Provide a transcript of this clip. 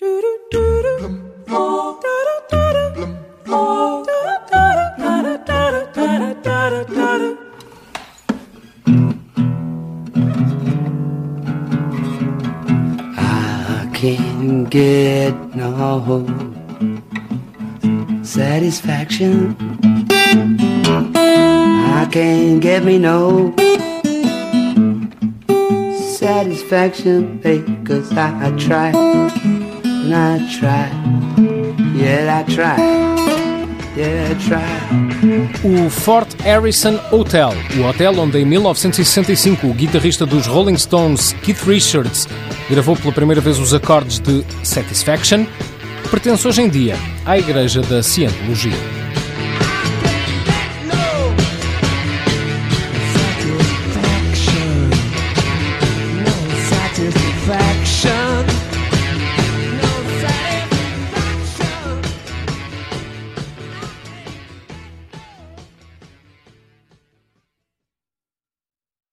I can't get no satisfaction. I can't get me no satisfaction, babe, cause I try and I. Yeah, I. O Fort Harrison Hotel, o hotel onde em 1965 o guitarrista dos Rolling Stones, Keith Richards, gravou pela primeira vez os acordes de Satisfaction, pertence hoje em dia à Igreja da Cientologia.